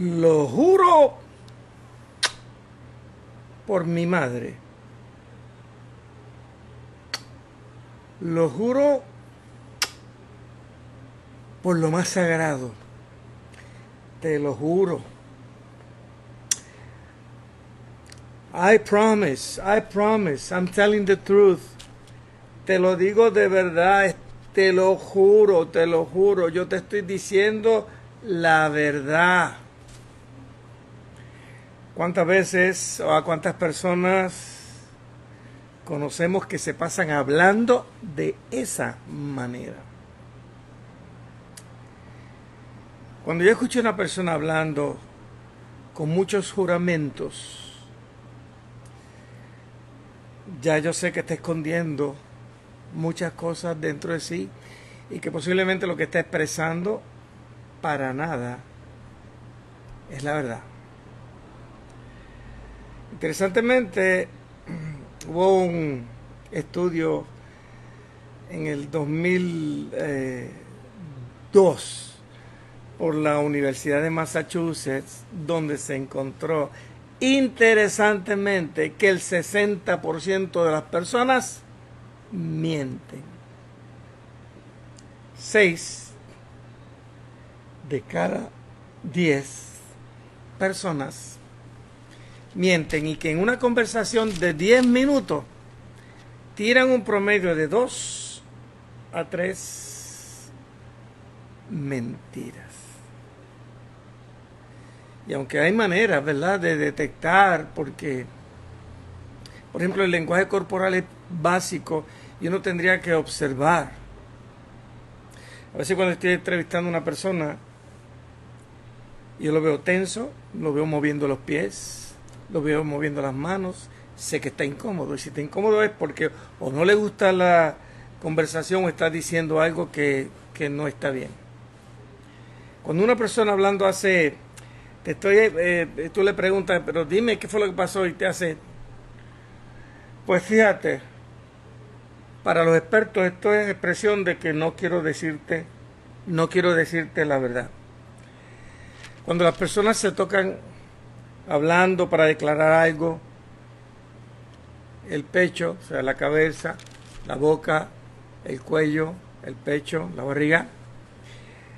Lo juro por mi madre. Lo juro por lo más sagrado. Te lo juro. I promise, I promise, I'm telling the truth. Te lo digo de verdad, te lo juro, te lo juro. Yo te estoy diciendo la verdad. ¿Cuántas veces o a cuántas personas conocemos que se pasan hablando de esa manera? Cuando yo escucho a una persona hablando con muchos juramentos, ya yo sé que está escondiendo muchas cosas dentro de sí y que posiblemente lo que está expresando para nada es la verdad. Interesantemente, hubo un estudio en el 2002 por la Universidad de Massachusetts, donde se encontró interesantemente que el 60% de las personas mienten. Seis de cada diez personas mienten y que en una conversación de 10 minutos tiran un promedio de 2 a 3 mentiras. Y aunque hay maneras, ¿verdad?, de detectar, porque, por ejemplo, el lenguaje corporal es básico y uno tendría que observar. A veces cuando estoy entrevistando a una persona, yo lo veo tenso, lo veo moviendo los pies, lo veo moviendo las manos, sé que está incómodo. Y si está incómodo es porque o no le gusta la conversación o está diciendo algo que, que no está bien. Cuando una persona hablando hace te estoy, eh, tú le preguntas, pero dime qué fue lo que pasó y te hace, pues fíjate, para los expertos esto es expresión de que no quiero decirte, no quiero decirte la verdad. Cuando las personas se tocan hablando para declarar algo, el pecho, o sea, la cabeza, la boca, el cuello, el pecho, la barriga,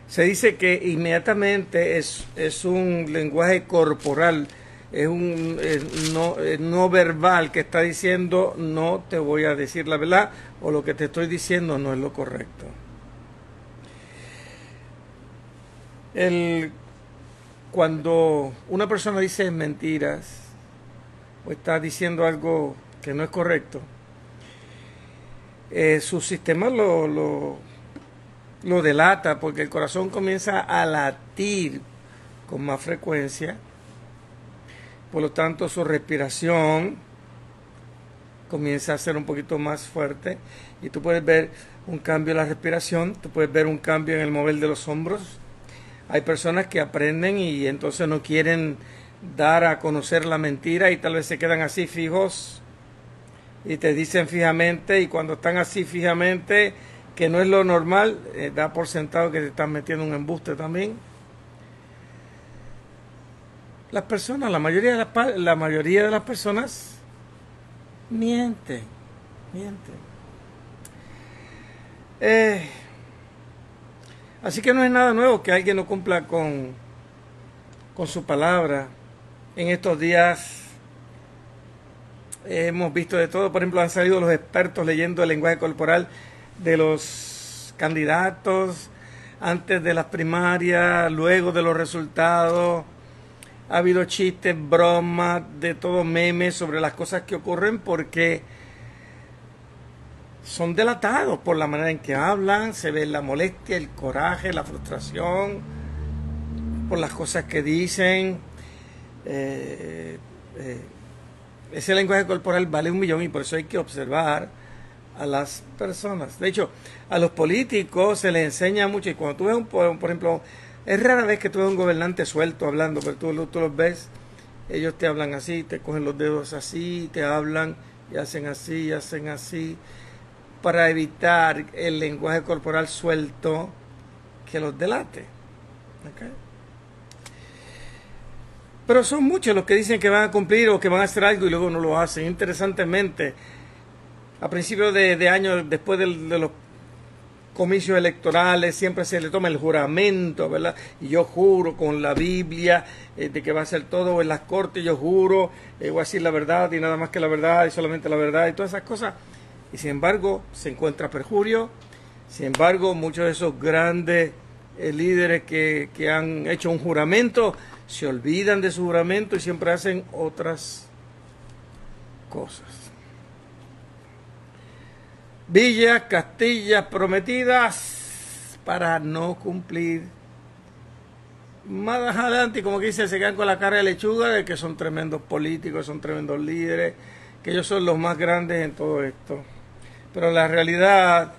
se dice que inmediatamente es, es un lenguaje corporal, es un no, no, verbal que está diciendo no te voy a decir la verdad o lo que te estoy diciendo no es lo correcto. El, cuando una persona dice mentiras o está diciendo algo que no es correcto, eh, su sistema lo, lo lo delata porque el corazón comienza a latir con más frecuencia. Por lo tanto, su respiración comienza a ser un poquito más fuerte y tú puedes ver un cambio en la respiración, tú puedes ver un cambio en el mover de los hombros. Hay personas que aprenden y entonces no quieren dar a conocer la mentira y tal vez se quedan así fijos y te dicen fijamente y cuando están así fijamente que no es lo normal, eh, da por sentado que te están metiendo un embuste también. Las personas, la mayoría de las, la mayoría de las personas mienten, mienten. Eh, así que no es nada nuevo que alguien no cumpla con, con su palabra. En estos días hemos visto de todo, por ejemplo, han salido los expertos leyendo el lenguaje corporal de los candidatos antes de las primarias, luego de los resultados. Ha habido chistes, bromas, de todo memes sobre las cosas que ocurren porque son delatados por la manera en que hablan, se ve la molestia, el coraje, la frustración, por las cosas que dicen. Eh, eh, ese lenguaje corporal vale un millón y por eso hay que observar a las personas. De hecho, a los políticos se les enseña mucho y cuando tú ves, un, por ejemplo, es rara vez que tú ves un gobernante suelto hablando, pero tú, tú los ves, ellos te hablan así, te cogen los dedos así, te hablan y hacen así, y hacen así, para evitar el lenguaje corporal suelto que los delate. Pero son muchos los que dicen que van a cumplir o que van a hacer algo y luego no lo hacen. Interesantemente, a principios de, año, después de, los comicios electorales, siempre se le toma el juramento, ¿verdad? Y yo juro con la Biblia eh, de que va a ser todo en las cortes, yo juro, eh, voy a decir la verdad y nada más que la verdad y solamente la verdad y todas esas cosas. Y sin embargo, se encuentra perjurio. Sin embargo, muchos de esos grandes eh, líderes que, que han hecho un juramento se olvidan de su juramento y siempre hacen otras cosas villas, castillas prometidas para no cumplir. Más adelante, como que dice, se quedan con la cara de lechuga de que son tremendos políticos, son tremendos líderes, que ellos son los más grandes en todo esto. Pero la realidad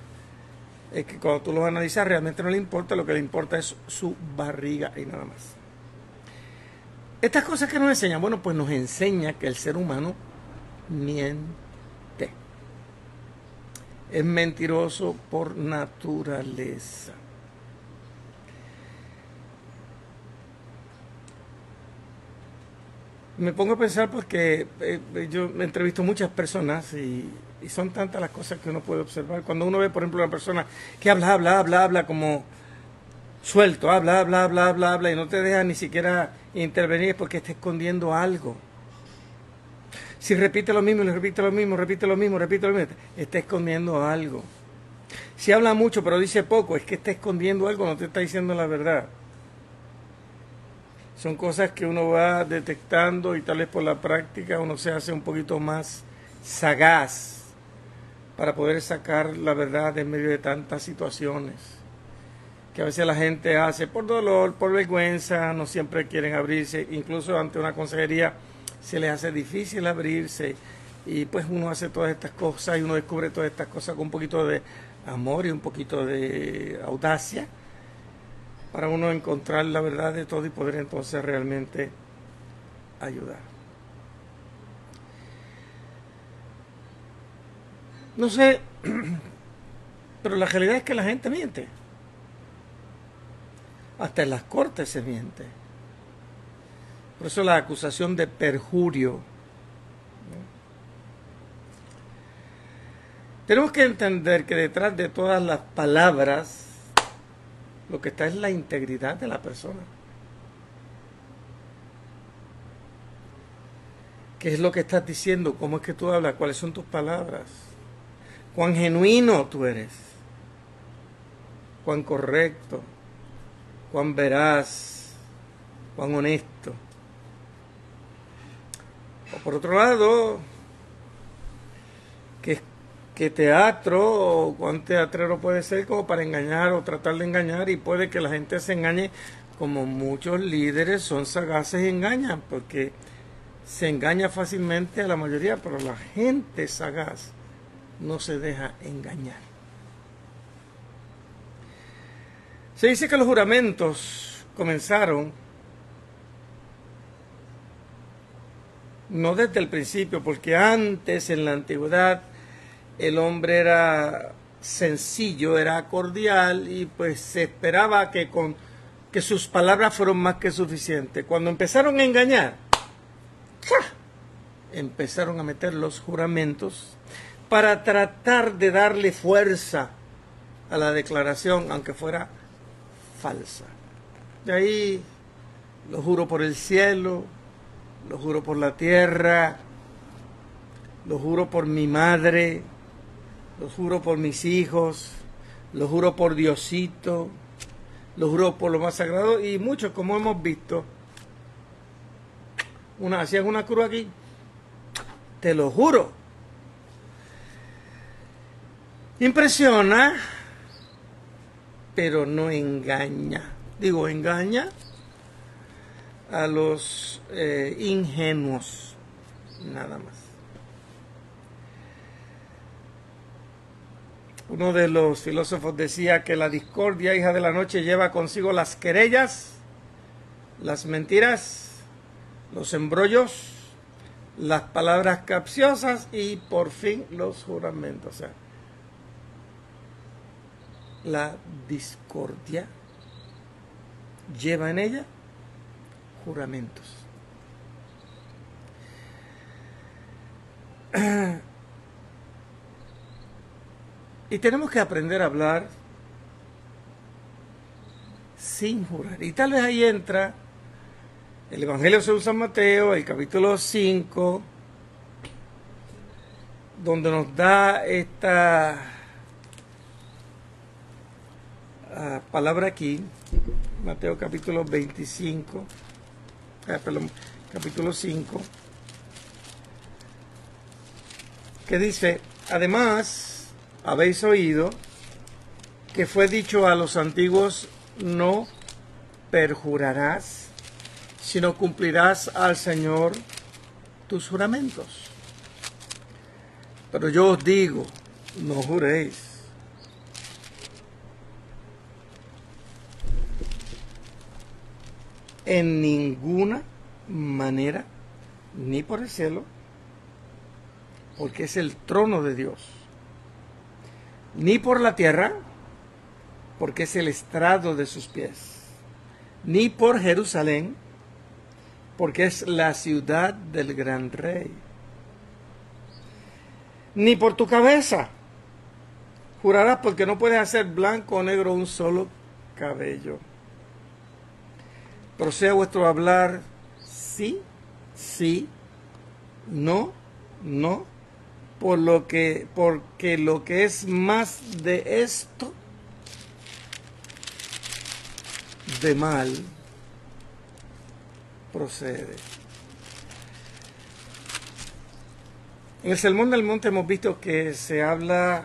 es que cuando tú los analizas realmente no le importa, lo que le importa es su barriga y nada más. Estas cosas que nos enseñan, bueno, pues nos enseña que el ser humano miente es mentiroso por naturaleza. Me pongo a pensar porque eh, eh, yo me entrevisto muchas personas y, son tantas las cosas que uno puede observar. Cuando uno ve, por ejemplo, una persona que habla, habla, habla, habla como suelto, habla, habla, habla, habla, habla y no te deja ni siquiera intervenir es porque está escondiendo algo. Si repite lo mismo, repite lo mismo, repite lo mismo, repite lo mismo, está escondiendo algo. Si habla mucho pero dice poco, es que está escondiendo algo, no te está diciendo la verdad. Son cosas que uno va detectando y tal vez por la práctica uno se hace un poquito más sagaz para poder sacar la verdad en medio de tantas situaciones que a veces la gente hace por dolor, por vergüenza, no siempre quieren abrirse, incluso ante una consejería se les hace difícil abrirse y pues uno hace todas estas cosas y uno descubre todas estas cosas con un poquito de amor y un poquito de audacia para uno encontrar la verdad de todo y poder entonces realmente ayudar. No sé, pero la realidad es que la gente miente. Hasta en las cortes se miente. Por eso la acusación de perjurio. Tenemos que entender que detrás de todas las palabras lo que está es la integridad de la persona. ¿Qué es lo que estás diciendo? ¿Cómo es que tú hablas? ¿Cuáles son tus palabras? ¿Cuán genuino tú eres? ¿Cuán correcto? ¿Cuán veraz? ¿Cuán honesto? O por otro lado, que, teatro o cuán teatrero puede ser como para engañar o tratar de engañar y puede que la gente se engañe como muchos líderes son sagaces y engañan porque se engaña fácilmente a la mayoría, pero la gente sagaz no se deja engañar. Se dice que los juramentos comenzaron no desde el principio, porque antes en la antigüedad el hombre era sencillo, era cordial y pues se esperaba que con que sus palabras fueron más que suficientes. Cuando empezaron a engañar, empezaron a meter los juramentos para tratar de darle fuerza a la declaración, aunque fuera falsa. De ahí lo juro por el cielo, lo juro por la tierra, lo juro por mi madre, lo juro por mis hijos, lo juro por Diosito, lo juro por lo más sagrado y muchos como hemos visto, una, hacían una cruz aquí, te lo juro. Impresiona, pero no engaña. Digo, engaña a los eh, ingenuos, nada más. Uno de los filósofos decía que la discordia, hija de la noche, lleva consigo las querellas, las mentiras, los embrollos, las palabras capciosas y por fin los juramentos. O sea, la discordia lleva en ella juramentos. y tenemos que aprender a hablar sin jurar. Y tal vez ahí entra el Evangelio de San Mateo, el capítulo 5, donde nos da esta ah, palabra aquí, Mateo capítulo 25, ah, perdón, capítulo 5, que dice, además habéis oído que fue dicho a los antiguos, no perjurarás, sino cumplirás al Señor tus juramentos. Pero yo os digo, no juréis. En ninguna manera, ni por el cielo, porque es el trono de Dios, ni por la tierra, porque es el estrado de sus pies, ni por Jerusalén, porque es la ciudad del gran rey, ni por tu cabeza. Jurarás porque no puedes hacer blanco o negro un solo cabello. Proceda vuestro hablar sí, sí, no, no, por lo que, porque lo que es más de esto, de mal, procede. En el Sermón del Monte hemos visto que se habla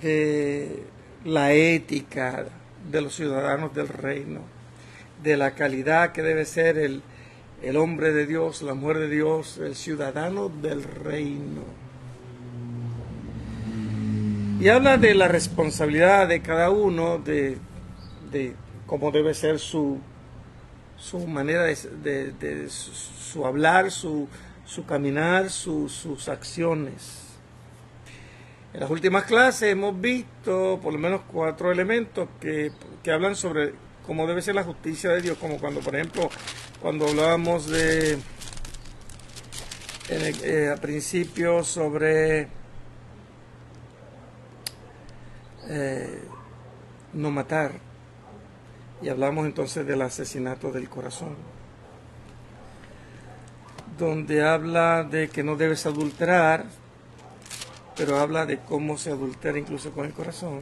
de la ética de los ciudadanos del reino, de la calidad que debe ser el, el hombre de Dios, la mujer de Dios, el ciudadano del reino. Y habla de la responsabilidad de cada uno, de, de cómo debe ser su, su manera de, de, su, hablar, su, su caminar, sus acciones. En las últimas clases hemos visto por lo menos cuatro elementos que, que hablan sobre cómo debe ser la justicia de Dios, como cuando, por ejemplo, cuando hablábamos de en eh, a principio sobre eh, no matar y hablamos entonces del asesinato del corazón donde habla de que no debes adulterar pero habla de cómo se adultera incluso con el corazón,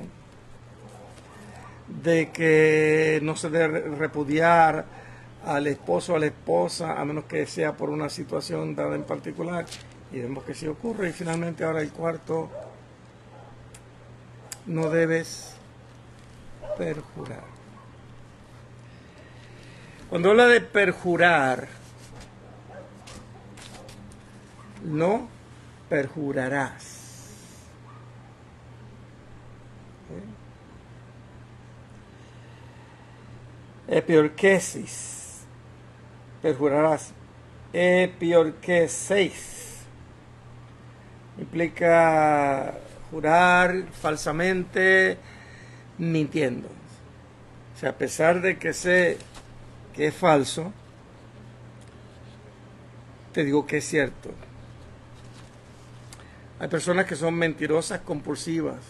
de que no se debe repudiar al esposo a la esposa a menos que sea por una situación dada en particular y vemos que sí ocurre. Y finalmente ahora el cuarto no debes perjurar. Cuando habla de perjurar no perjurarás. Epiorquesis. Perjurarás. Epiorquesis. Implica jurar falsamente, mintiendo. O sea, a pesar de que sé que es falso, te digo que es cierto. Hay personas que son mentirosas compulsivas.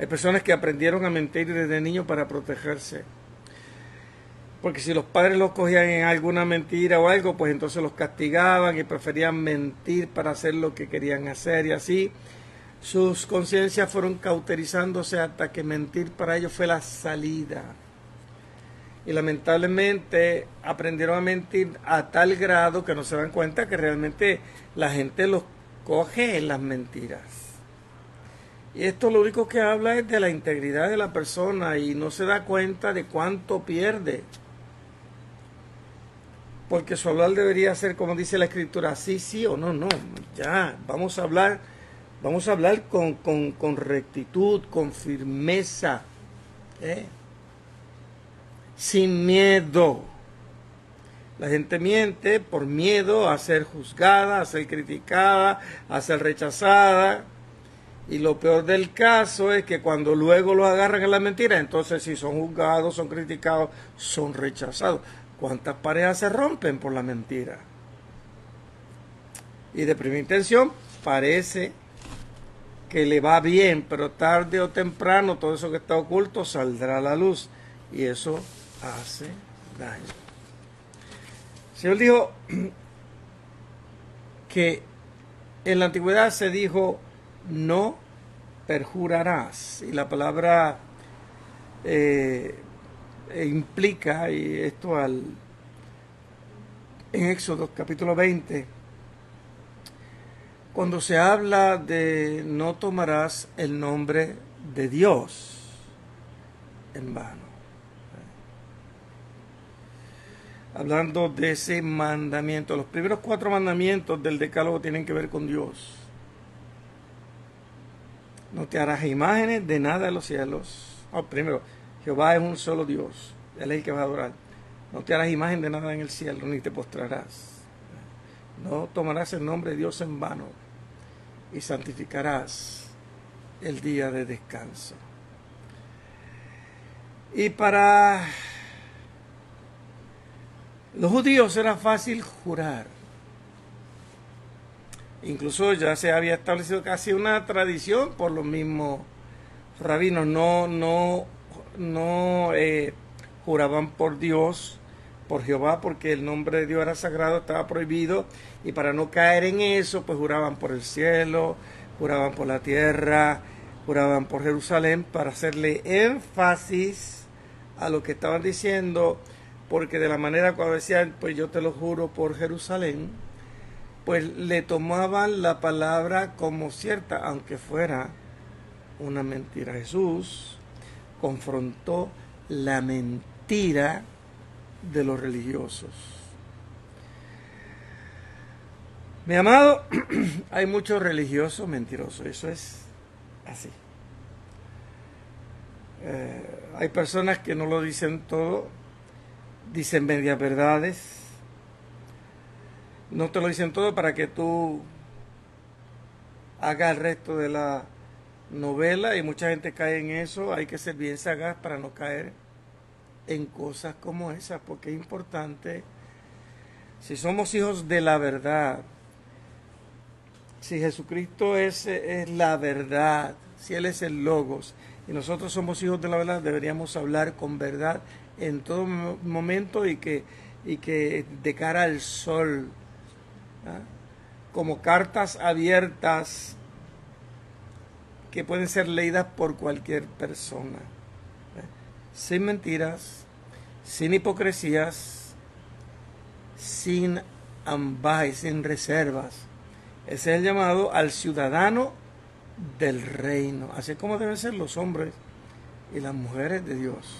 Hay personas que aprendieron a mentir desde niños para protegerse. Porque si los padres los cogían en alguna mentira o algo, pues entonces los castigaban y preferían mentir para hacer lo que querían hacer. Y así sus conciencias fueron cauterizándose hasta que mentir para ellos fue la salida. Y lamentablemente aprendieron a mentir a tal grado que no se dan cuenta que realmente la gente los coge en las mentiras. Y esto lo único que habla es de la integridad de la persona y no se da cuenta de cuánto pierde porque su hablar debería ser como dice la escritura, sí, sí o no, no, ya, vamos a hablar, vamos a hablar con, con, rectitud, con firmeza, ¿eh? sin miedo. La gente miente por miedo a ser juzgada, a ser criticada, a ser rechazada. Y lo peor del caso es que cuando luego lo agarran en la mentira, entonces si son juzgados, son criticados, son rechazados. ¿Cuántas parejas se rompen por la mentira? Y de primera intención parece que le va bien, pero tarde o temprano todo eso que está oculto saldrá a la luz y eso hace daño. El Señor dijo que en la antigüedad se dijo no perjurarás y la palabra eh, implica y esto al en Éxodo capítulo 20 cuando se habla de no tomarás el nombre de Dios en vano. Hablando de ese mandamiento, los primeros cuatro mandamientos del decálogo tienen que ver con Dios. No te harás imágenes de nada de los cielos. primero, Jehová es un solo Dios, Él es el que va a adorar. No te harás imagen de nada en el cielo, ni te postrarás. No tomarás el nombre de Dios en vano y santificarás el día de descanso. Y para los judíos era fácil jurar. Incluso ya se había establecido casi una tradición por los mismos rabinos. No, no, no eh, juraban por Dios por Jehová porque el nombre de Dios era sagrado, estaba prohibido y para no caer en eso pues juraban por el cielo, juraban por la tierra, juraban por Jerusalén para hacerle énfasis a lo que estaban diciendo porque de la manera cuando decían pues yo te lo juro por Jerusalén pues le tomaban la palabra como cierta aunque fuera una mentira. Jesús confrontó la mentira de los religiosos. Mi amado, hay muchos religiosos mentirosos, eso es así. Eh, hay personas que no lo dicen todo, dicen medias verdades, no te lo dicen todo para que tú hagas el resto de la novela y mucha gente cae en eso, hay que ser bien sagaz para no caer en cosas como esas, porque es importante, si somos hijos de la verdad, si Jesucristo es, es la verdad, si Él es el logos, y nosotros somos hijos de la verdad, deberíamos hablar con verdad en todo momento y que, y que de cara al sol, ¿ah? como cartas abiertas que pueden ser leídas por cualquier persona sin mentiras, sin hipocresías, sin ambajes, sin reservas. Ese es el llamado al ciudadano del reino, así como deben ser los hombres y las mujeres de Dios.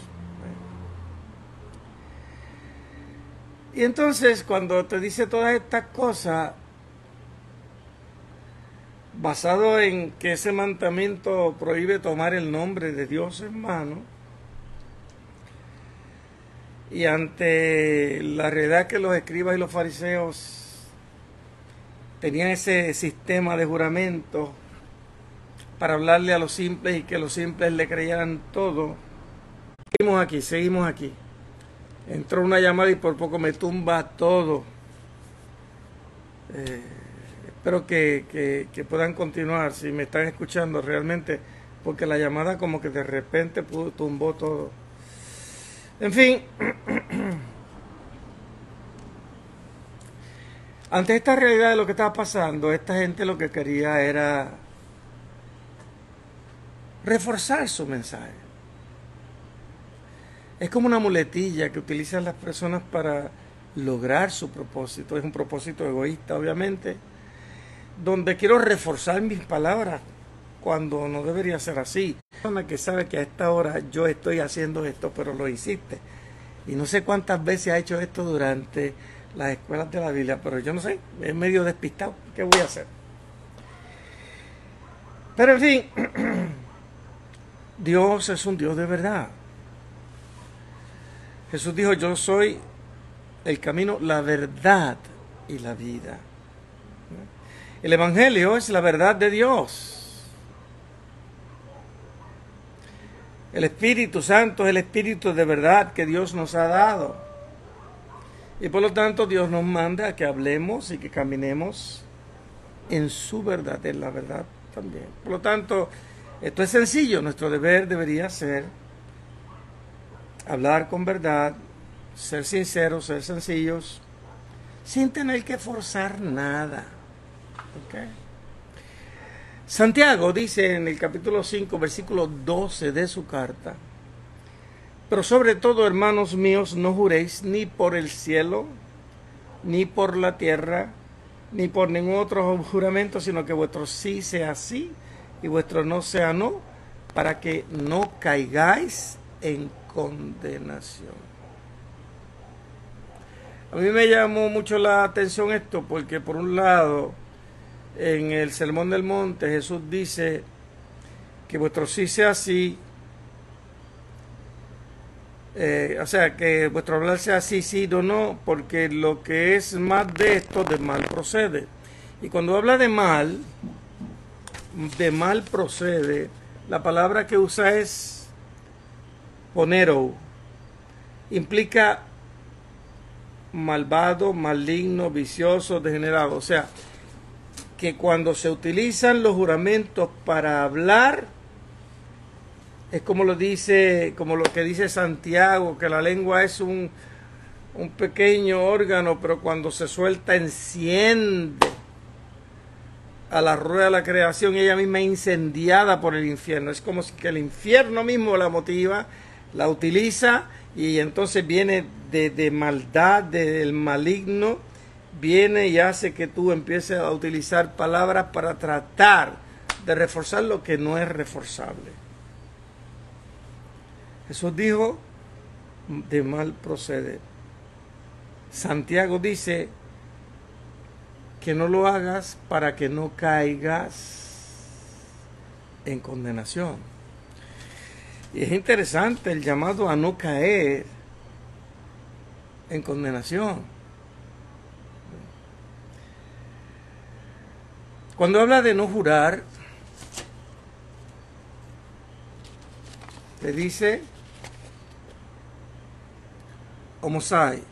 Y entonces cuando te dice todas estas cosas, basado en que ese mandamiento prohíbe tomar el nombre de Dios en mano, y ante la realidad que los escribas y los fariseos tenían ese sistema de juramento para hablarle a los simples y que los simples le creyeran todo, seguimos aquí, seguimos aquí. Entró una llamada y por poco me tumba todo. Eh, espero que, que, puedan continuar si me están escuchando realmente, porque la llamada como que de repente tumbó todo. En fin, ante esta realidad de lo que estaba pasando, esta gente lo que quería era reforzar su mensaje. Es como una muletilla que utilizan las personas para lograr su propósito. Es un propósito egoísta, obviamente, donde quiero reforzar mis palabras cuando no debería ser así. Una persona que sabe que a esta hora yo estoy haciendo esto, pero lo hiciste. Y no sé cuántas veces ha hecho esto durante las escuelas de la Biblia, pero yo no sé, es medio despistado. ¿Qué voy a hacer? Pero en fin, Dios es un Dios de verdad. Jesús dijo, yo soy el camino, la verdad y la vida. El Evangelio es la verdad de Dios. El Espíritu Santo es el Espíritu de verdad que Dios nos ha dado. Y por lo tanto Dios nos manda a que hablemos y que caminemos en su verdad, en la verdad también. Por lo tanto, esto es sencillo, nuestro deber debería ser hablar con verdad, ser sinceros, ser sencillos, sin tener que forzar nada. Santiago dice en el capítulo 5, versículo 12 de su carta, pero sobre todo, hermanos míos, no juréis ni por el cielo, ni por la tierra, ni por ningún otro juramento, sino que vuestro sí sea sí y vuestro no sea no, para que no caigáis en condenación. A mí me llamó mucho la atención esto porque por un lado, en el Sermón del Monte Jesús dice que vuestro sí sea sí eh, o sea, que vuestro hablar sea sí, sí o no, porque lo que es más de esto, de mal procede. Y cuando habla de mal, de mal procede, la palabra que usa es ponero. Implica malvado, maligno, vicioso, degenerado. O sea, que cuando se utilizan los juramentos para hablar, es como lo dice, como lo que dice Santiago, que la lengua es un, un pequeño órgano, pero cuando se suelta enciende a la rueda de la creación ella misma incendiada por el infierno. Es como si que el infierno mismo la motiva, la utiliza y entonces viene de, de maldad, del maligno, viene y hace que tú empieces a utilizar palabras para tratar de reforzar lo que no es reforzable. Jesús dijo, de mal procede. Santiago dice que no lo hagas para que no caigas en condenación. Y es interesante el llamado a no caer en condenación. Cuando habla de no jurar, te dice homosai.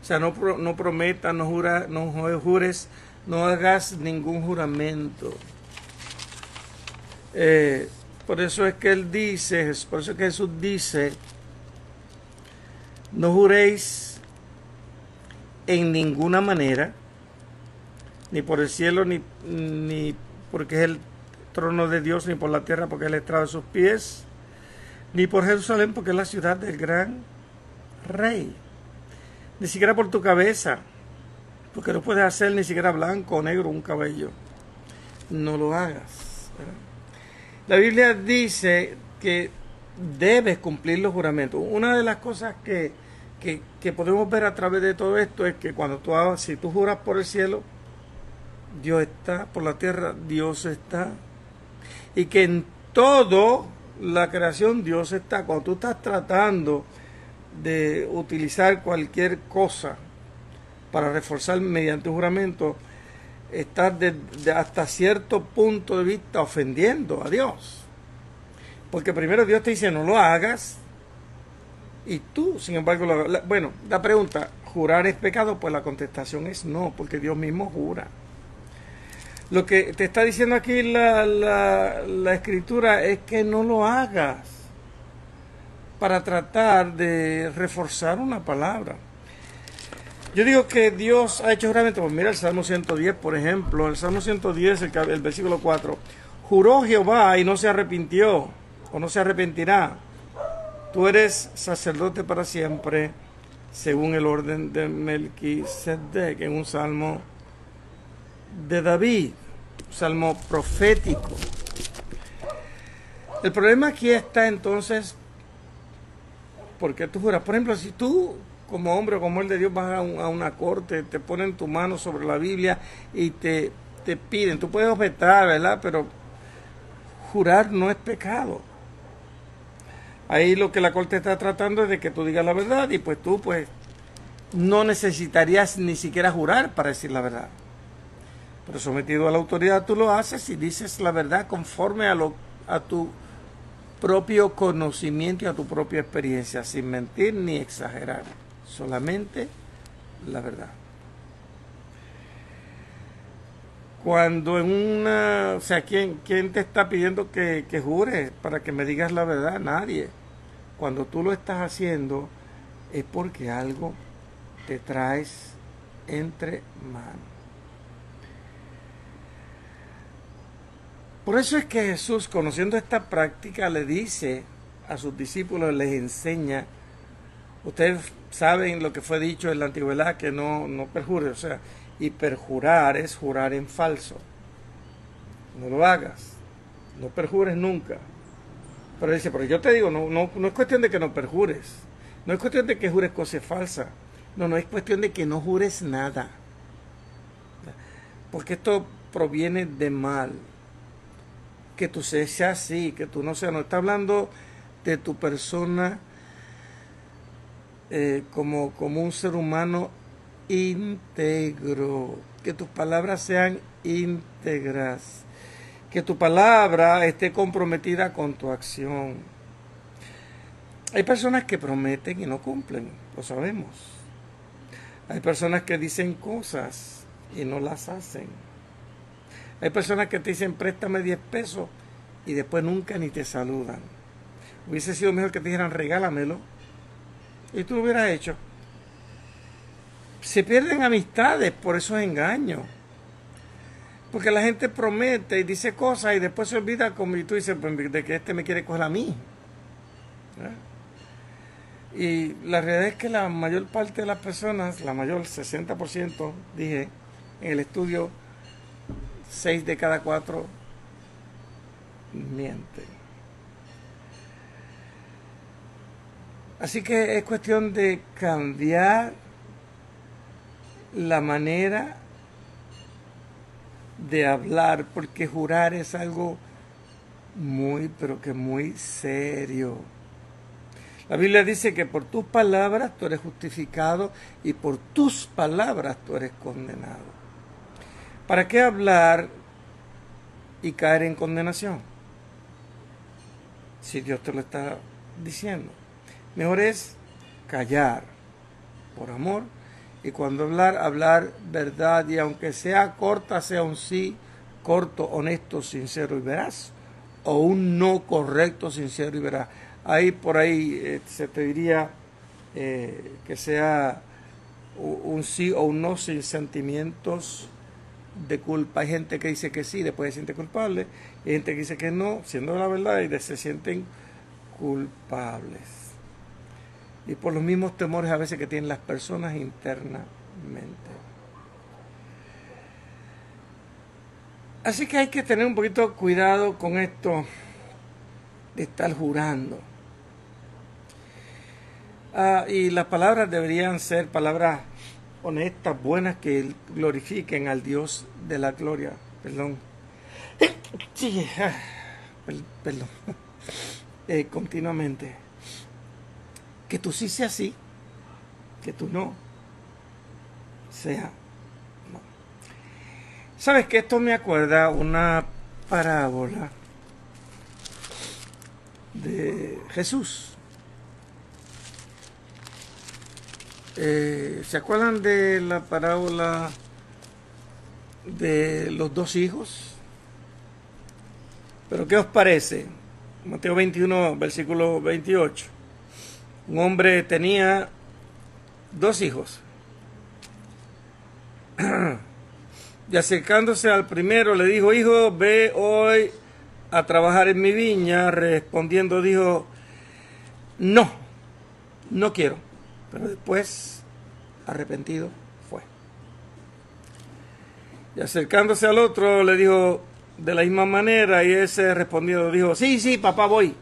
O sea, no, no prometas, no, jura, no jures, no hagas ningún juramento. Eh, por eso es que él dice, por eso es que Jesús dice, no juréis en ninguna manera, ni por el cielo, ni, ni porque es el trono de Dios, ni por la tierra, porque es el estrado de sus pies, ni por Jerusalén, porque es la ciudad del gran rey ni siquiera por tu cabeza, porque no puedes hacer ni siquiera blanco o negro un cabello. No lo hagas. La Biblia dice que debes cumplir los juramentos. Una de las cosas que, que, podemos ver a través de todo esto es que cuando tú, si tú juras por el cielo, Dios está, por la tierra, Dios está. Y que en todo la creación Dios está. Cuando tú estás tratando de utilizar cualquier cosa para reforzar mediante un juramento, estás de, hasta cierto punto de vista ofendiendo a Dios. Porque primero Dios te dice no lo hagas y tú, sin embargo, lo, bueno, la pregunta, ¿jurar es pecado? Pues la contestación es no, porque Dios mismo jura. Lo que te está diciendo aquí la, la, escritura es que no lo hagas para tratar de reforzar una palabra. Yo digo que Dios ha hecho juramento, pues mira el Salmo 110, por ejemplo, el Salmo 110, el, el versículo 4, juró Jehová y no se arrepintió, o no se arrepentirá. Tú eres sacerdote para siempre, según el orden de Melquisedec, en un salmo de David, salmo profético. El problema aquí está entonces porque tú juras. Por ejemplo, si tú como hombre o como el de Dios vas a, una corte, te ponen tu mano sobre la Biblia y te, te piden, tú puedes objetar, ¿verdad? Pero jurar no es pecado. Ahí lo que la corte está tratando es de que tú digas la verdad y pues tú pues no necesitarías ni siquiera jurar para decir la verdad. Pero sometido a la autoridad tú lo haces y dices la verdad conforme a, lo, a tu propio conocimiento y a tu propia experiencia, sin mentir ni exagerar, solamente la verdad. Cuando en una, o sea, ¿quién, quién te está pidiendo que, que jures para que me digas la verdad? Nadie. Cuando tú lo estás haciendo es porque algo te traes entre manos. Por eso es que Jesús, conociendo esta práctica, le dice a sus discípulos, les enseña, ustedes saben lo que fue dicho en la antigüedad, que no, no perjure, o sea, y perjurar es jurar en falso. No lo hagas, no perjures nunca. Pero dice, pero yo te digo, no, no, no es cuestión de que no perjures, no es cuestión de que jures cosas falsas, no, no es cuestión de que no jures nada. Porque esto proviene de mal que tú seas así, que tú no seas, no está hablando de tu persona eh, como, como un ser humano íntegro, que tus palabras sean íntegras, que tu palabra esté comprometida con tu acción. Hay personas que prometen y no cumplen, lo sabemos. Hay personas que dicen cosas y no las hacen. Hay personas que te dicen préstame 10 pesos y después nunca ni te saludan. Hubiese sido mejor que te dijeran regálamelo y tú lo hubieras hecho. Se pierden amistades por esos engaños. Porque la gente promete y dice cosas y después se olvida como y tú dices pues, de que este me quiere coger a mí. Y la realidad es que la mayor parte de las personas, la mayor 60%, dije en el estudio, seis de cada cuatro mienten. Así que es cuestión de cambiar la manera de hablar, porque jurar es algo muy, pero que muy serio. La Biblia dice que por tus palabras tú eres justificado y por tus palabras tú eres condenado. ¿Para qué hablar y caer en condenación? Si Dios te lo está diciendo. Mejor es callar por amor y cuando hablar, hablar verdad y aunque sea corta, sea un sí corto, honesto, sincero y veraz o un no correcto, sincero y veraz. Ahí por ahí eh, se te diría eh, que sea un sí o un no sin sentimientos de culpa. Hay gente que dice que sí, después se siente culpable. Hay gente que dice que no, siendo la verdad, y se sienten culpables. Y por los mismos temores a veces que tienen las personas internamente. Así que hay que tener un poquito cuidado con esto de estar jurando. Ah, y las palabras deberían ser palabras honestas, buenas, que glorifiquen al Dios de la gloria. Perdón. Sí, ah, perdón. Eh, continuamente. Que tú sí sea así, que tú no sea. No. ¿Sabes que Esto me acuerda una parábola de Jesús. Eh, ¿Se acuerdan de la parábola de los dos hijos? Pero ¿qué os parece? Mateo 21, versículo 28. Un hombre tenía dos hijos. Y acercándose al primero le dijo, hijo, ve hoy a trabajar en mi viña. Respondiendo dijo, no, no quiero. Pero después, arrepentido, fue. Y acercándose al otro, le dijo de la misma manera, y ese respondiendo dijo, sí, sí, papá, voy.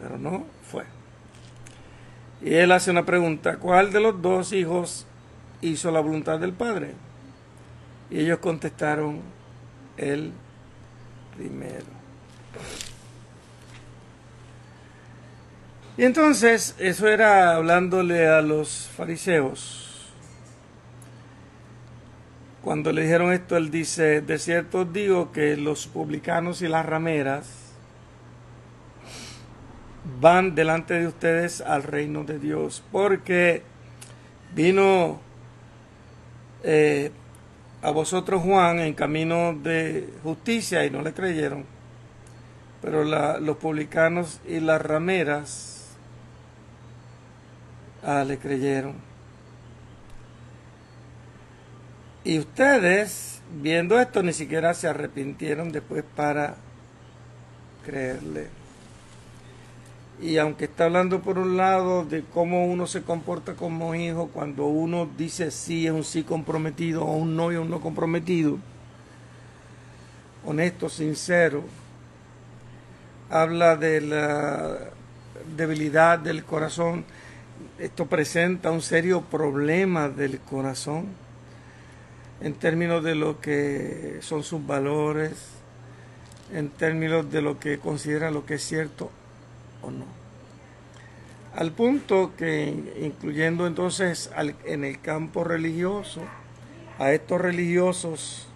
Pero no fue. Y él hace una pregunta, ¿cuál de los dos hijos hizo la voluntad del Padre? Y ellos contestaron, el primero. Y entonces, eso era hablándole a los fariseos. Cuando le dijeron esto, él dice, de cierto os digo que los publicanos y las rameras van delante de ustedes al reino de Dios, porque vino eh, a vosotros Juan en camino de justicia y no le creyeron, pero los publicanos y las rameras ah, le creyeron. Y ustedes, viendo esto, ni siquiera se arrepintieron después para creerle. Y aunque está hablando por un lado de cómo uno se comporta como hijo, cuando uno dice sí es un sí comprometido o un no es un no comprometido, honesto, sincero, habla de la debilidad del corazón. Esto presenta un serio problema del corazón en términos de lo que son sus valores, en términos de lo que considera lo que es cierto o no. Al punto que, incluyendo entonces en el campo religioso, a estos religiosos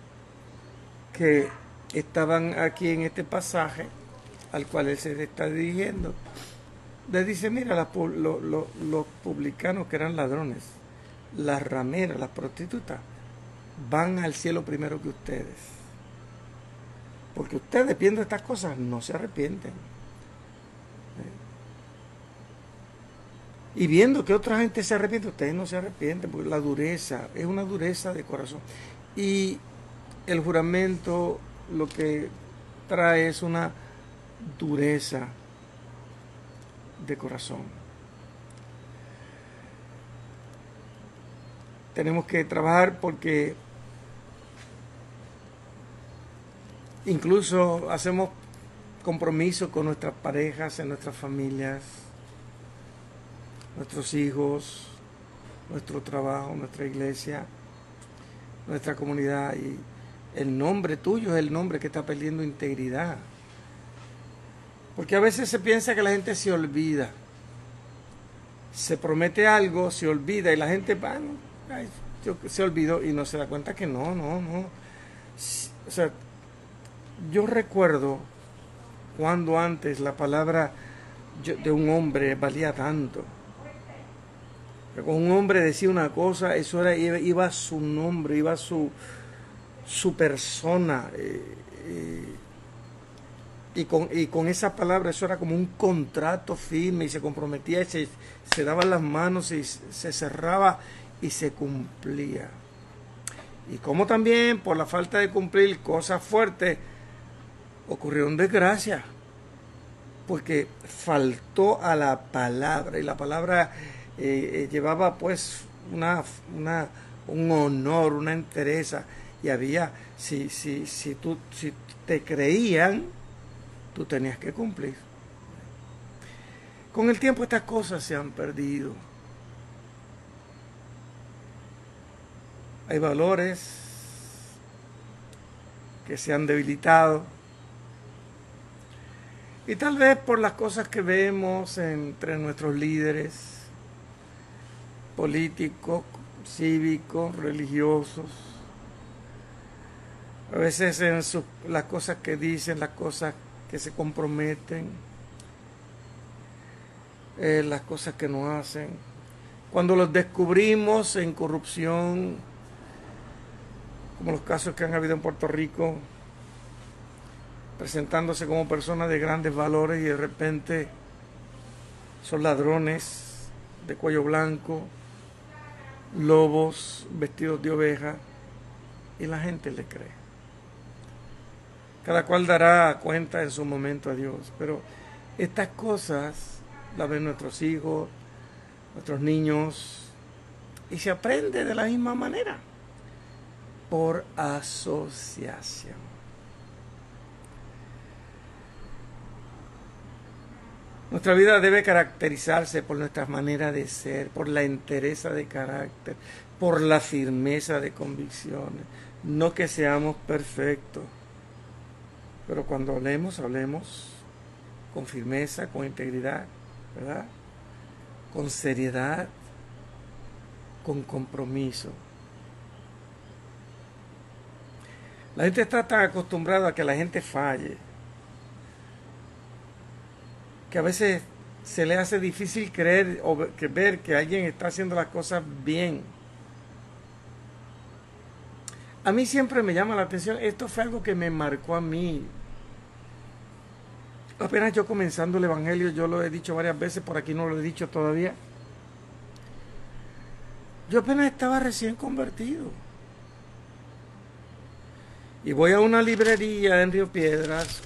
que estaban aquí en este pasaje, al cual él se está dirigiendo, le dice, mira, los publicanos que eran ladrones, las rameras, las prostitutas, van al cielo primero que ustedes. Porque ustedes viendo estas cosas no se arrepienten. Y viendo que otra gente se arrepiente, ustedes no se arrepienten, porque la dureza es una dureza de corazón. Y el juramento lo que trae es una dureza de corazón. Tenemos que trabajar porque incluso hacemos compromisos con nuestras parejas, en nuestras familias nuestros hijos, nuestro trabajo, nuestra iglesia, nuestra comunidad. Y el nombre tuyo es el nombre que está perdiendo integridad. Porque a veces se piensa que la gente se olvida. Se promete algo, se olvida y la gente se olvidó y no se da cuenta que no, no, no. O sea, yo recuerdo cuando antes la palabra de un hombre valía tanto un hombre decía una cosa, eso era, iba, su nombre, iba su, su persona. Eh, eh, y, con, y con esa palabra eso era como un contrato firme y se comprometía y se, se daban las manos y se cerraba y se cumplía. Y como también por la falta de cumplir cosas fuertes ocurrieron desgracias, porque faltó a la palabra y la palabra eh, eh, llevaba pues una, una, un honor, una entereza y había, si, si, si, tú, si te creían, tú tenías que cumplir. Con el tiempo estas cosas se han perdido. Hay valores que se han debilitado. Y tal vez por las cosas que vemos entre nuestros líderes, políticos, cívicos, religiosos. A veces en las cosas que dicen, las cosas que se comprometen, eh, las cosas que no hacen. Cuando los descubrimos en corrupción, como los casos que han habido en Puerto Rico, presentándose como personas de grandes valores y de repente son ladrones de cuello blanco, lobos vestidos de oveja y la gente le cree. Cada cual dará cuenta en su momento a Dios, pero estas cosas las ven nuestros hijos, nuestros niños, y se aprende de la misma manera, por asociación. Nuestra vida debe caracterizarse por nuestra manera de ser, por la entereza de carácter, por la firmeza de convicciones. No que seamos perfectos, pero cuando hablemos, hablemos con firmeza, con integridad, ¿verdad? Con seriedad, con compromiso. La gente está tan acostumbrada a que la gente falle que a veces se le hace difícil creer o ver que alguien está haciendo las cosas bien. A mí siempre me llama la atención, esto fue algo que me marcó a mí. Apenas yo comenzando el Evangelio, yo lo he dicho varias veces, por aquí no lo he dicho todavía. Yo apenas estaba recién convertido. Y voy a una librería en Río Piedras,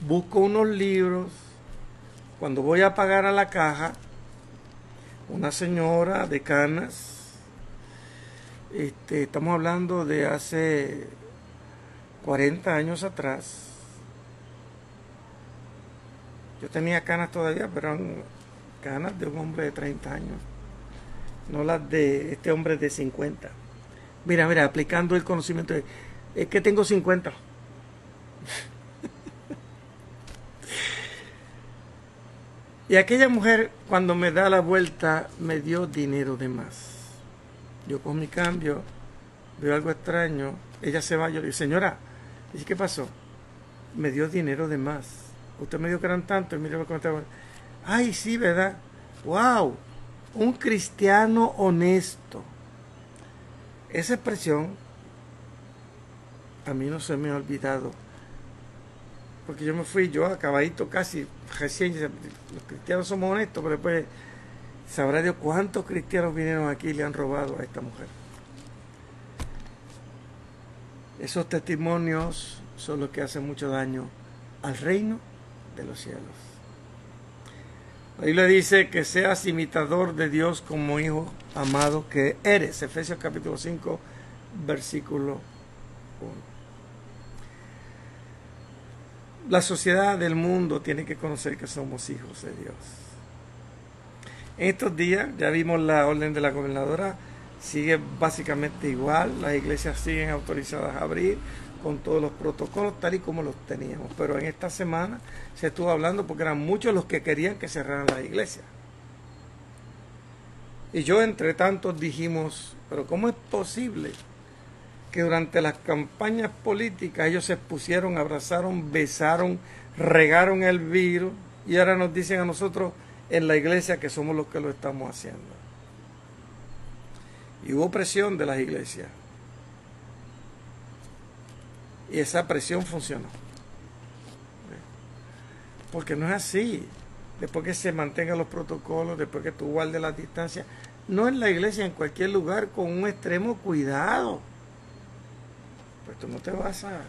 busco unos libros. Cuando voy a pagar a la caja, una señora de canas, este, estamos hablando de hace 40 años atrás. Yo tenía canas todavía, pero eran canas de un hombre de 30 años, no las de este hombre de 50. Mira, mira, aplicando el conocimiento, es que tengo 50. y aquella mujer, cuando me da la vuelta, me dio dinero de más. Yo con mi cambio, veo algo extraño, ella se va, yo le digo, señora, ¿y qué pasó? Me dio dinero de más. Usted me dio que eran tantos, y mire me Ay, sí, ¿verdad? ¡Wow! Un cristiano honesto. Esa expresión a mí no se me ha olvidado. Porque yo me fui, yo acabadito casi, recién, los cristianos somos honestos, pero después Sabrá Dios cuántos cristianos vinieron aquí y le han robado a esta mujer. Esos testimonios son los que hacen mucho daño al reino de los cielos. Ahí le dice que seas imitador de Dios como hijo amado que eres. Efesios capítulo 5, versículo 1. La sociedad del mundo tiene que conocer que somos hijos de Dios. En estos días, ya vimos la orden de la gobernadora, sigue básicamente igual, las iglesias siguen autorizadas a abrir con todos los protocolos tal y como los teníamos. Pero en esta semana se estuvo hablando porque eran muchos los que querían que cerraran las iglesias. Y yo entre tantos dijimos, pero ¿cómo es posible que durante las campañas políticas ellos se pusieron, abrazaron, besaron, regaron el virus y ahora nos dicen a nosotros, en la iglesia que somos los que lo estamos haciendo. Y hubo presión de las iglesias. Y esa presión funcionó. Porque no es así. Después que se mantengan los protocolos, después que tú guardes la distancia, no en la iglesia, en cualquier lugar, con un extremo cuidado. Pues tú no te vas a,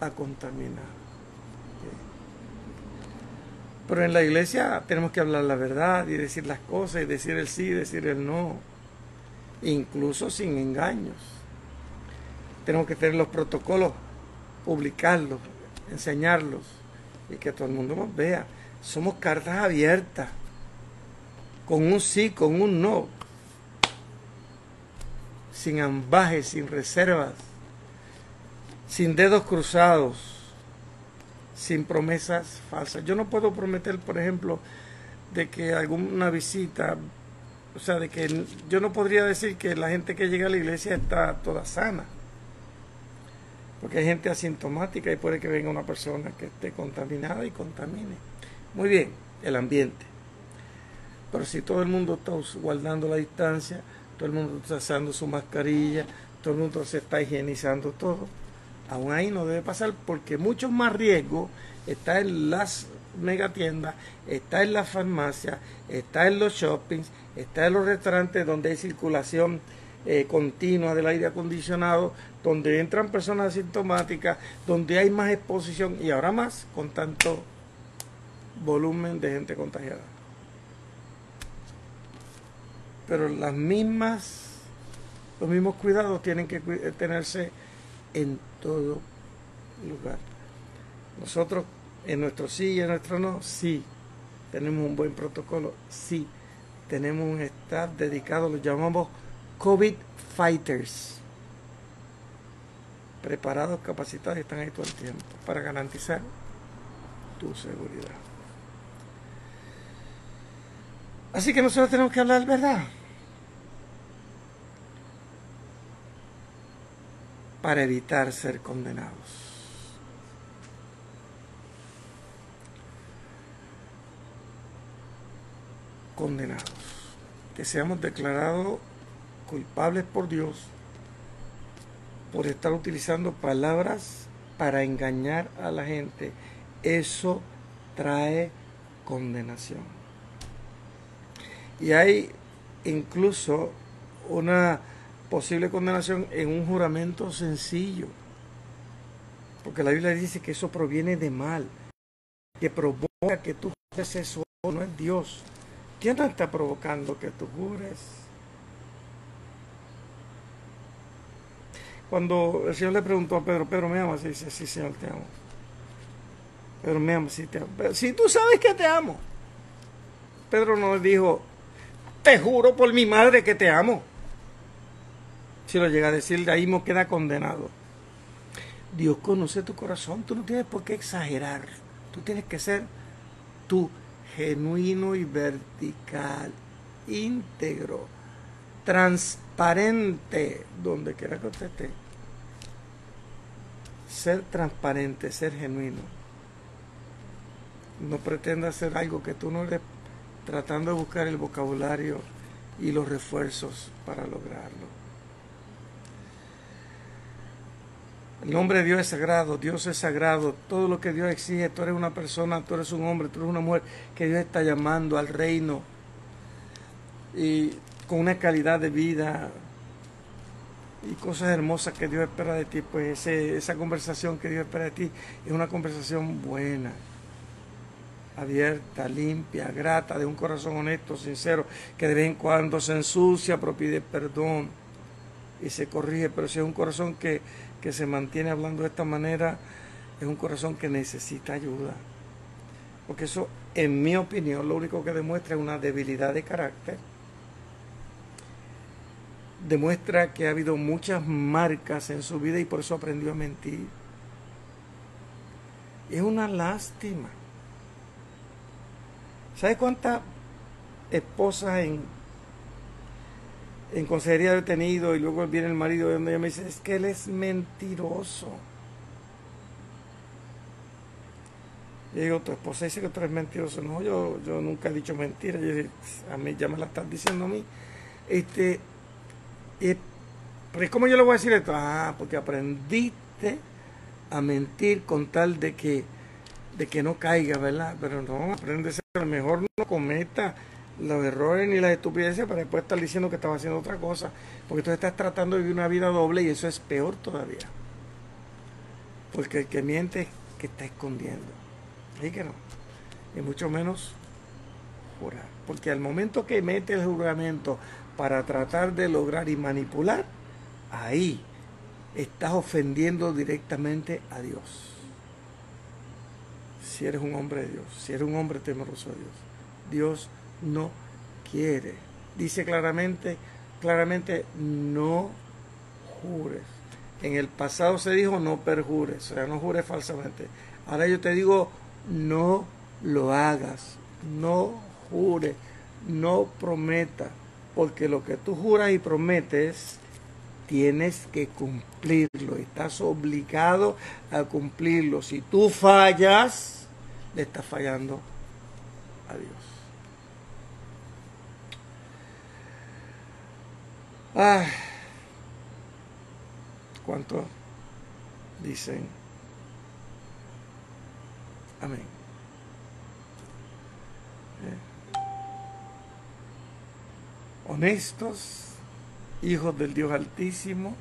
a contaminar. Pero en la iglesia tenemos que hablar la verdad y decir las cosas y decir el sí y decir el no, incluso sin engaños. Tenemos que tener los protocolos, publicarlos, enseñarlos y que todo el mundo nos vea. Somos cartas abiertas, con un sí, con un no, sin ambajes, sin reservas, sin dedos cruzados sin promesas falsas. Yo no puedo prometer, por ejemplo, de que alguna visita, o sea, de que yo no podría decir que la gente que llega a la iglesia está toda sana. Porque hay gente asintomática y puede que venga una persona que esté contaminada y contamine. Muy bien, el ambiente. Pero si todo el mundo está guardando la distancia, todo el mundo está usando su mascarilla, todo el mundo se está higienizando todo, aún ahí no debe pasar porque mucho más riesgo está en las megatiendas, está en las farmacias, está en los shoppings, está en los restaurantes donde hay circulación eh, continua del aire acondicionado, donde entran personas asintomáticas, donde hay más exposición y ahora más con tanto volumen de gente contagiada. Pero las mismas, los mismos cuidados tienen que tenerse en todo lugar. Nosotros en nuestro sí y en nuestro no, sí. Tenemos un buen protocolo, sí. Tenemos un staff dedicado, lo llamamos COVID Fighters. Preparados, capacitados, están ahí todo el tiempo para garantizar tu seguridad. Así que nosotros tenemos que hablar verdad. Para evitar ser condenados. Condenados. Que seamos declarados culpables por Dios por estar utilizando palabras para engañar a la gente, eso trae condenación. Y hay incluso una posible condenación en un juramento sencillo. Porque la Biblia dice que eso proviene de mal, que provoca que tú jures eso, no es Dios. ¿Quién te está provocando que tú jures? Cuando el Señor le preguntó a Pedro, Pedro, ¿me amas? Y dice, sí, Señor, te amo. Pedro, me amas, sí, te amo. si tú sabes que te amo. Pedro no dijo, te juro por mi madre que te amo. Si lo llega a decir, de ahí no queda condenado. Dios conoce tu corazón, tú no tienes por qué exagerar. Tú tienes que ser tú genuino y vertical, íntegro, transparente, donde quiera que usted esté. Ser transparente, ser genuino. No pretenda hacer algo que tú no eres tratando de buscar el vocabulario y los refuerzos para lograrlo. El nombre de Dios es sagrado, Dios es sagrado, todo lo que Dios exige, tú eres una persona, tú eres un hombre, tú eres una mujer que Dios está llamando al reino. Y con una calidad de vida y cosas hermosas que Dios espera de ti, pues esa conversación que Dios espera de ti es una conversación buena abierta, limpia, grata, de un corazón honesto, sincero, que de vez en cuando se ensucia, pero pide perdón y se corrige, pero si es un corazón que, que se mantiene hablando de esta manera, es un corazón que necesita ayuda. Porque eso, en mi opinión, lo único que demuestra es una debilidad de carácter. Demuestra que ha habido muchas marcas en su vida y por eso aprendió a mentir. Es una lástima. ¿Sabe cuántas esposas en, en consejería he tenido y luego viene el marido donde ella me dice, es que él es mentiroso? Yo digo, tu esposa dice que tú eres mentiroso. No, yo, yo nunca he dicho mentira. Yo, a mí ya me la estás diciendo a mí. Este, pero es como yo le voy a decir esto. Ah, porque aprendiste a mentir con tal de que de que no caiga, ¿verdad? Pero no, aprende a lo mejor no cometa los errores ni las estupideces para después estar diciendo que estaba haciendo otra cosa, porque tú estás tratando de vivir una vida doble y eso es peor todavía. Porque el que miente que está escondiendo. Así que no. Y mucho menos jurar. Porque al momento que mete el juramento para tratar de lograr y manipular, ahí estás ofendiendo directamente a Dios si eres un hombre de Dios, si eres un hombre temeroso de Dios. Dios no quiere. Dice claramente, claramente, no jures. En el pasado se dijo no perjures, o sea, no jures falsamente. Ahora yo te digo, no lo hagas, no jures, no prometas, porque lo que tú juras y prometes tienes que cumplirlo, estás obligado a cumplirlo. Si tú fallas, le está fallando a Dios. Ah, ¿Cuánto dicen? Amén. Honestos, hijos del Dios Altísimo.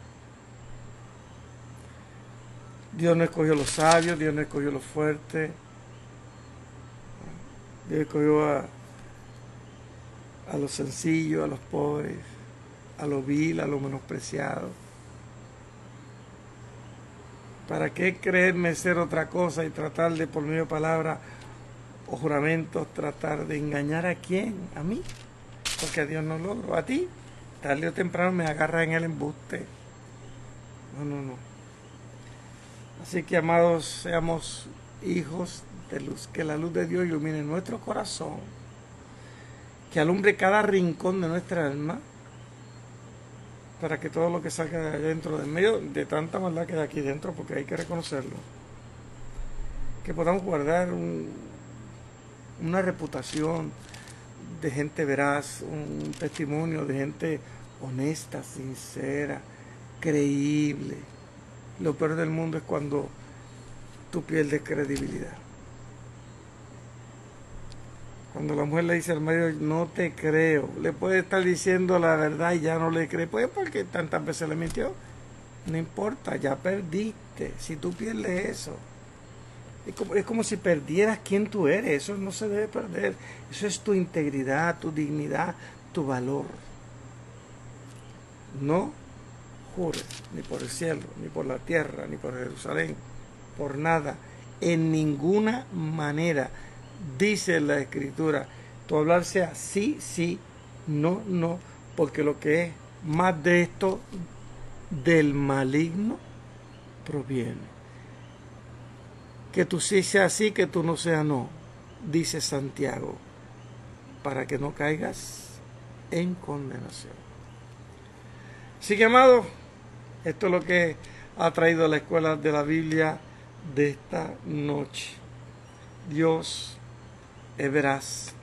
Dios no escogió los sabios, Dios no escogió los fuertes. Dios escogió a, a los sencillos, a los pobres, a los vil, a los menospreciados. ¿Para qué creerme ser otra cosa y tratar de, por medio de palabras o juramentos, tratar de engañar a quién? A mí. Porque a Dios no logro. A ti, tarde o temprano me agarra en el embuste. No, no, no. Así que, amados, seamos hijos de luz, que la luz de Dios ilumine nuestro corazón, que alumbre cada rincón de nuestra alma, para que todo lo que salga de adentro, de medio de tanta maldad que hay aquí dentro, porque hay que reconocerlo, que podamos guardar una reputación de gente veraz, un testimonio de gente honesta, sincera, creíble Lo peor del mundo es cuando tú pierdes credibilidad. Cuando la mujer le dice al marido, no te creo, le puede estar diciendo la verdad y ya no le cree, pues porque tantas veces le mintió. No importa, ya perdiste. Si tú pierdes eso, es como, si perdieras quién tú eres. Eso no se debe perder. Eso es tu integridad, tu dignidad, tu valor. No jures ni por el cielo, ni por la tierra, ni por Jerusalén, por nada, en ninguna manera dice la escritura, tu hablar sea sí, sí, no, no, porque lo que es más de esto del maligno proviene. Que tú sí sea sí, que tú no sea no, dice Santiago, para que no caigas en condenación. Así que, esto es lo que ha traído la escuela de la Biblia de esta noche. Dios es veraz.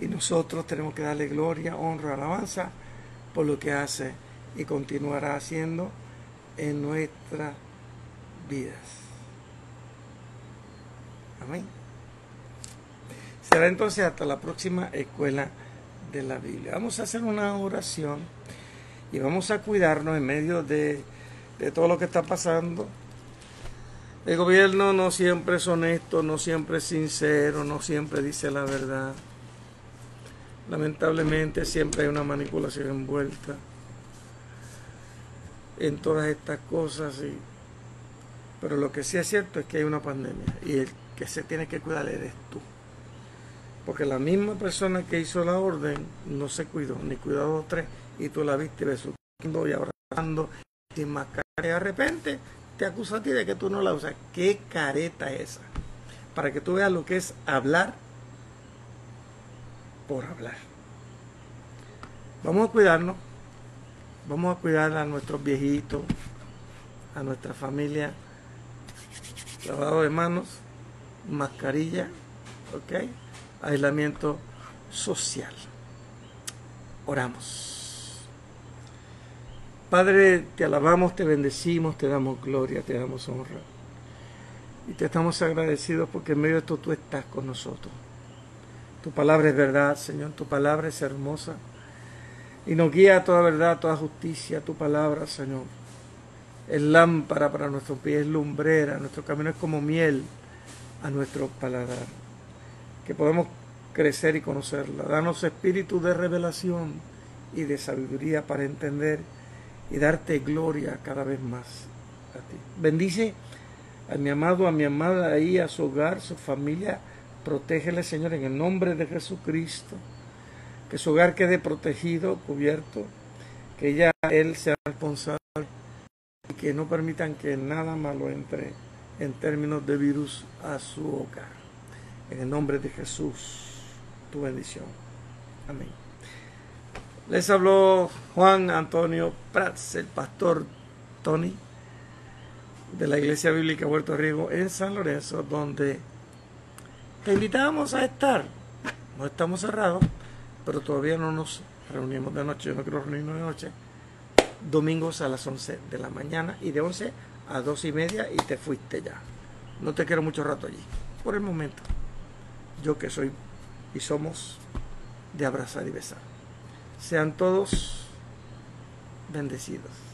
Y nosotros tenemos que darle gloria, honra, alabanza por lo que hace y continuará haciendo en nuestras vidas. Amén. Será entonces hasta la próxima escuela de la Biblia. Vamos a hacer una oración y vamos a cuidarnos en medio de, de todo lo que está pasando el gobierno no siempre es honesto, no siempre es sincero, no siempre dice la verdad. Lamentablemente siempre hay una manipulación envuelta en todas estas cosas. Pero lo que sí es cierto es que hay una pandemia y el que se tiene que cuidar eres tú. Porque la misma persona que hizo la orden no se cuidó, ni dos tres, y tú la viste besuquando y abrazando sin mascarilla. De repente te acusa a ti de que tú no la usas. ¿Qué careta es esa? Para que tú veas lo que es hablar por hablar. Vamos a cuidarnos. Vamos a cuidar a nuestros viejitos, a nuestra familia. Lavado de manos, mascarilla, ¿ok? Aislamiento social. Oramos. Padre, te alabamos, te bendecimos, te damos gloria, te damos honra. Y te estamos agradecidos porque en medio de esto tú estás con nosotros. Tu palabra es verdad, Señor, tu palabra es hermosa. Y nos guía a toda verdad, a toda justicia, tu palabra, Señor. Es lámpara para nuestros pies, es lumbrera, nuestro camino es como miel a nuestro paladar. Que podemos crecer y conocerla. Danos espíritu de revelación y de sabiduría para entender y darte gloria cada vez más a ti. Bendice a mi amado, a mi amada ahí, a su hogar, su familia. Protégele, Señor, en el nombre de Jesucristo. Que su hogar quede protegido, cubierto. Que ella, él sea responsable. Y que no permitan que nada malo entre en términos de virus a su hogar. En el nombre de Jesús, tu bendición. Amén. Les habló Juan Antonio Prats, el pastor Tony de la Iglesia Bíblica Puerto Rico en San Lorenzo, donde te invitamos a estar. No estamos cerrados, pero todavía no nos reunimos de noche. Yo no quiero reunirnos de noche. Domingos a las 11 de la mañana y de 11 a 2 y media y te fuiste ya. No te quiero mucho rato allí. Por el momento, yo que soy y somos de abrazar y besar. Sean todos bendecidos.